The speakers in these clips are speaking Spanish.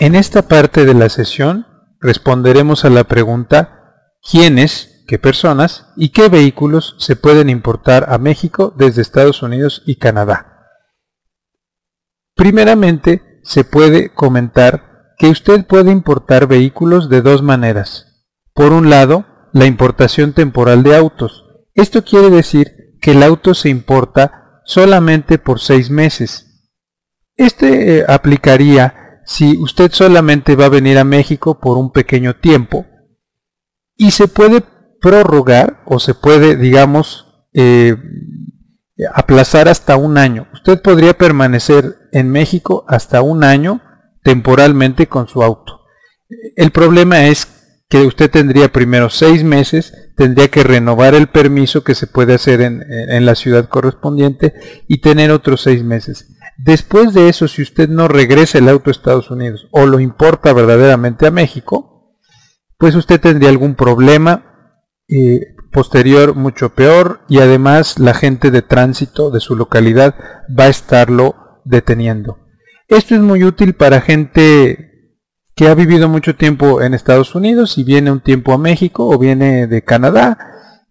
En esta parte de la sesión responderemos a la pregunta ¿quiénes, qué personas y qué vehículos se pueden importar a México desde Estados Unidos y Canadá? Primeramente, se puede comentar que usted puede importar vehículos de dos maneras. Por un lado, la importación temporal de autos. Esto quiere decir que el auto se importa solamente por seis meses. Este eh, aplicaría si usted solamente va a venir a México por un pequeño tiempo y se puede prorrogar o se puede, digamos, eh, aplazar hasta un año. Usted podría permanecer en México hasta un año temporalmente con su auto. El problema es que usted tendría primero seis meses, tendría que renovar el permiso que se puede hacer en, la ciudad correspondiente y tener otros seis meses. Después de eso, si usted no regresa el auto a Estados Unidos o lo importa verdaderamente a México, pues usted tendría algún problema eh, posterior mucho peor y además la gente de tránsito de su localidad va a estarlo deteniendo. Esto es muy útil para gente que ha vivido mucho tiempo en Estados Unidos y viene un tiempo a México o viene de Canadá,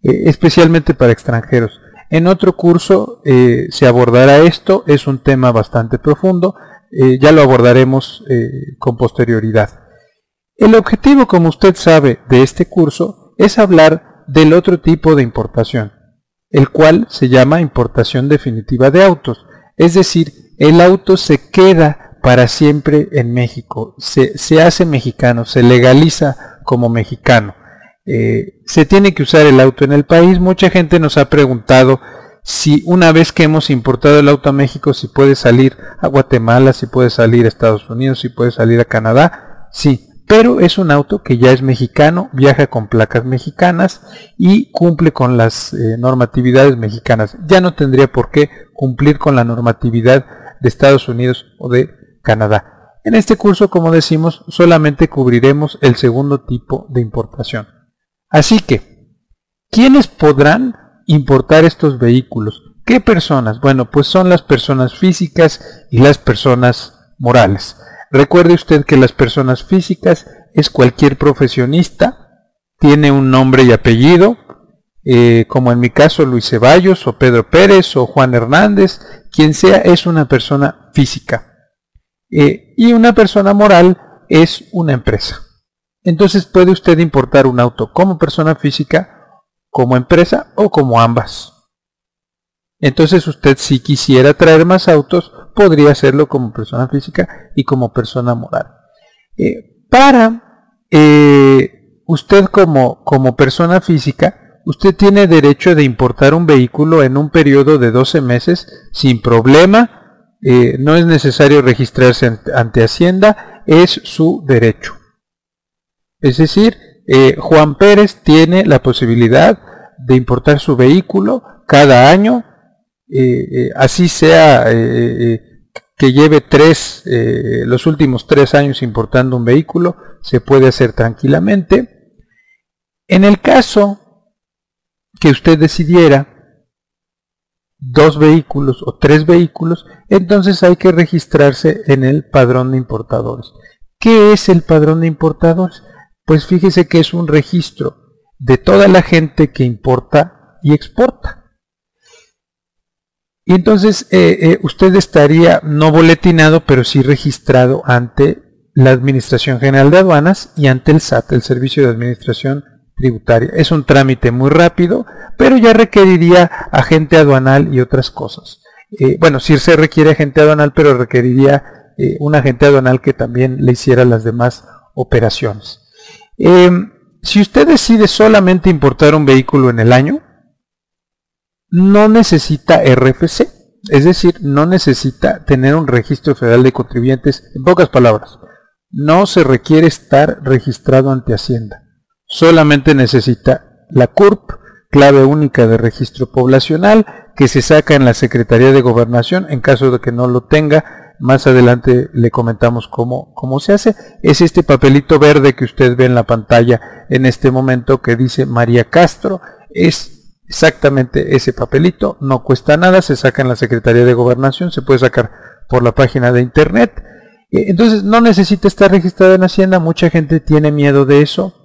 eh, especialmente para extranjeros. En otro curso eh, se abordará esto, es un tema bastante profundo, eh, ya lo abordaremos con posterioridad. El objetivo, como usted sabe, de este curso es hablar del otro tipo de importación, el cual se llama importación definitiva de autos, es decir, el auto se queda para siempre en México, se, hace mexicano, se legaliza como mexicano. Eh, se tiene que usar el auto en el país. Mucha gente nos ha preguntado si una vez que hemos importado el auto a México, si puede salir a Guatemala, si puede salir a Estados Unidos, si puede salir a Canadá. Sí, pero es un auto que ya es mexicano, viaja con placas mexicanas y cumple con las eh, normatividades mexicanas. Ya no tendría por qué cumplir con la normatividad de Estados Unidos o de Canadá. En este curso, como decimos, solamente cubriremos el segundo tipo de importación. Así que, ¿quiénes podrán importar estos vehículos? ¿Qué personas? Bueno, pues son las personas físicas y las personas morales. Recuerde usted que las personas físicas es cualquier profesionista, tiene un nombre y apellido, eh, como en mi caso Luis Ceballos o Pedro Pérez o Juan Hernández, quien sea es una persona física. Eh, y una persona moral es una empresa. Entonces puede usted importar un auto como persona física, como empresa o como ambas. Entonces usted si quisiera traer más autos, podría hacerlo como persona física y como persona moral. Eh, para eh, usted como, como persona física, usted tiene derecho de importar un vehículo en un periodo de 12 meses sin problema eh, no es necesario registrarse ante, Hacienda, es su derecho. Es decir, eh, Juan Pérez tiene la posibilidad de importar su vehículo cada año, eh, así sea que lleve tres, los últimos tres años importando un vehículo, se puede hacer tranquilamente. En el caso que usted decidiera dos vehículos o tres vehículos, entonces hay que registrarse en el padrón de importadores. ¿Qué es el padrón de importadores? Pues fíjese que es un registro de toda la gente que importa y exporta. Y entonces eh, eh, usted estaría no boletinado, pero sí registrado ante la Administración General de Aduanas y ante el SAT, el Servicio de Administración Tributaria. Es un trámite muy rápido, pero ya requeriría agente aduanal y otras cosas. Eh, bueno, sí se requiere agente aduanal, pero requeriría un agente aduanal que también le hiciera las demás operaciones. Em, si usted decide solamente importar un vehículo en el año, no necesita RFC, es decir, no necesita tener un registro federal de contribuyentes. En pocas palabras, no se requiere estar registrado ante Hacienda. Solamente necesita la CURP clave única de registro poblacional que se saca en la Secretaría de Gobernación. En caso de que no lo tenga, más adelante le comentamos cómo, cómo se hace. Es este papelito verde que usted ve en la pantalla en este momento que dice María Castro. Es exactamente ese papelito, no cuesta nada, se saca en la Secretaría de Gobernación, se puede sacar por la página de internet Eh, entonces no necesita estar registrado en Hacienda, mucha gente tiene miedo de eso.